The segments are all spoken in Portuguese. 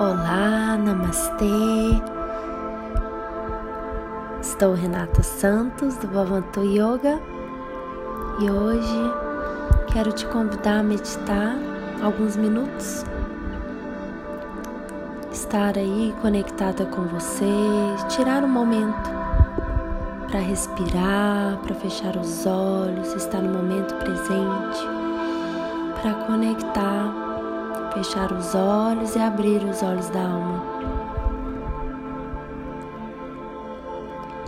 Olá, namastê. Estou Renata Santos do Bhavantu Yoga e hoje quero te convidar a meditar alguns minutos. Estar aí conectada com você, tirar um momento para respirar, para fechar os olhos, estar no momento presente, para conectar fechar os olhos e abrir os olhos da alma.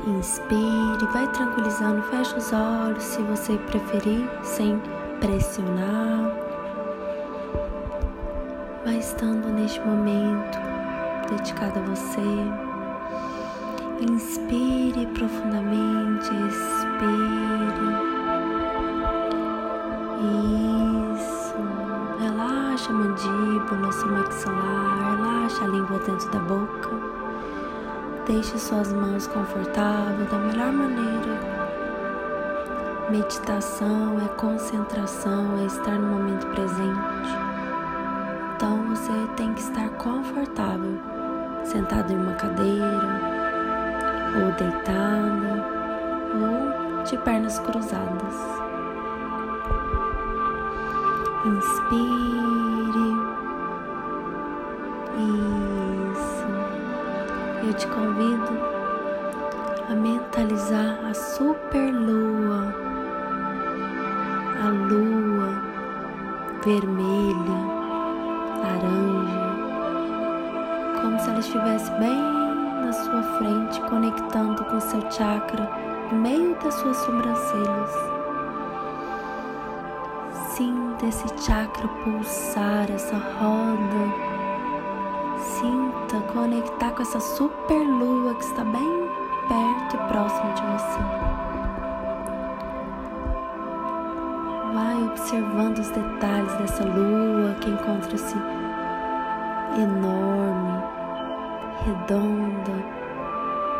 Inspire, vai tranquilizando, fecha os olhos se você preferir, sem pressionar. Vai estando neste momento dedicado a você. Inspire profundamente, expire. Relaxa a mandíbula, seu maxilar, relaxa a língua dentro da boca. Deixe suas mãos confortáveis da melhor maneira. Meditação é concentração, é estar no momento presente. Então você tem que estar confortável, sentado em uma cadeira, ou deitado, ou de pernas cruzadas. Inspire. Isso. Eu te convido a mentalizar a super lua, a lua vermelha, laranja, como se ela estivesse bem na sua frente, conectando com seu chakra no meio das suas sobrancelhas. Sinta esse chakra pulsar, essa roda Sinta conectar com essa super lua que está bem perto e próximo de você. Vai observando os detalhes dessa lua que encontra-se enorme, redonda,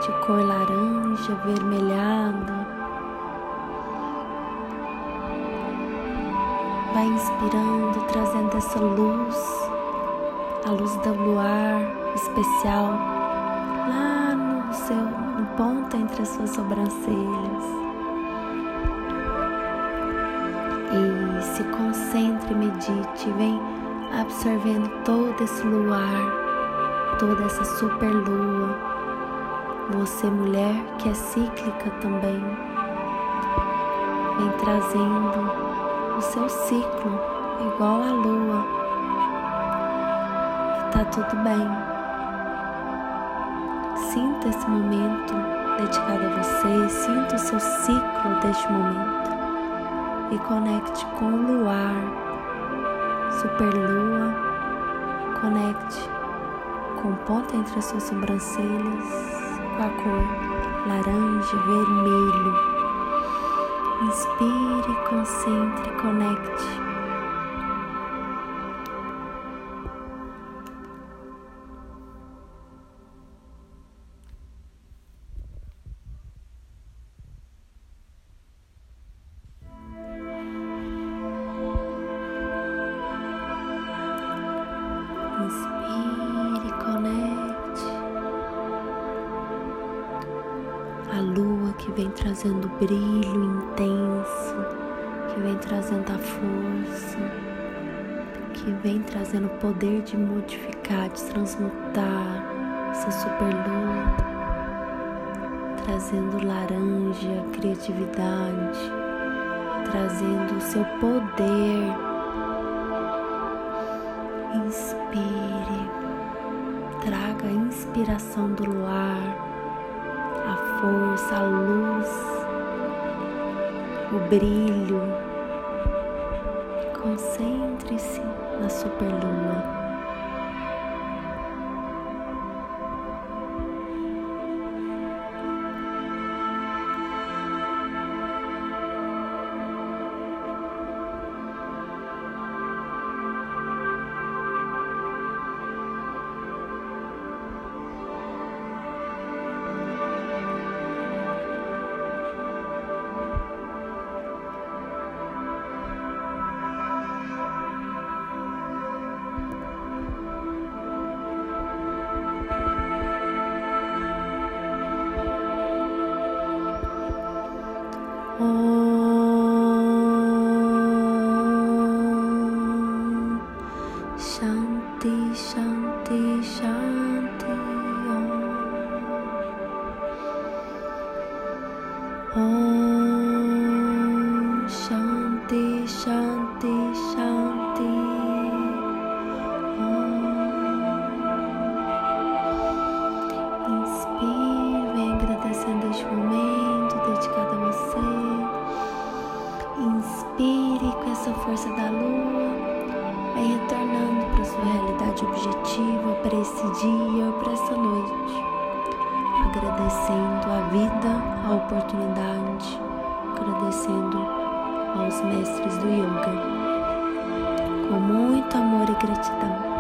de cor laranja, avermelhada. Vai inspirando, trazendo essa luz a luz do luar especial lá no seu no ponto entre as suas sobrancelhas. E se concentre, medite, vem absorvendo todo esse luar, toda essa super lua. Você, mulher, que é cíclica também, vem trazendo o seu ciclo igual a lua Tá tudo bem. Sinta esse momento dedicado a você, sinta o seu ciclo deste momento e conecte com o luar, superlua, conecte com o ponto entre as suas sobrancelhas com a cor laranja, vermelho. Inspire, concentre, conecte Inspire, conecte. A lua que vem trazendo brilho intenso, que vem trazendo a força, que vem trazendo o poder de modificar, de transmutar essa super lua, trazendo laranja, criatividade, trazendo o seu poder do luar, a força, a luz, o brilho. Concentre-se na superlua. Oh. Essa força da lua. Vem retornando para sua realidade objetiva, para esse dia, para essa noite. Agradecendo a vida, a oportunidade, agradecendo aos mestres do yoga. Com muito amor e gratidão.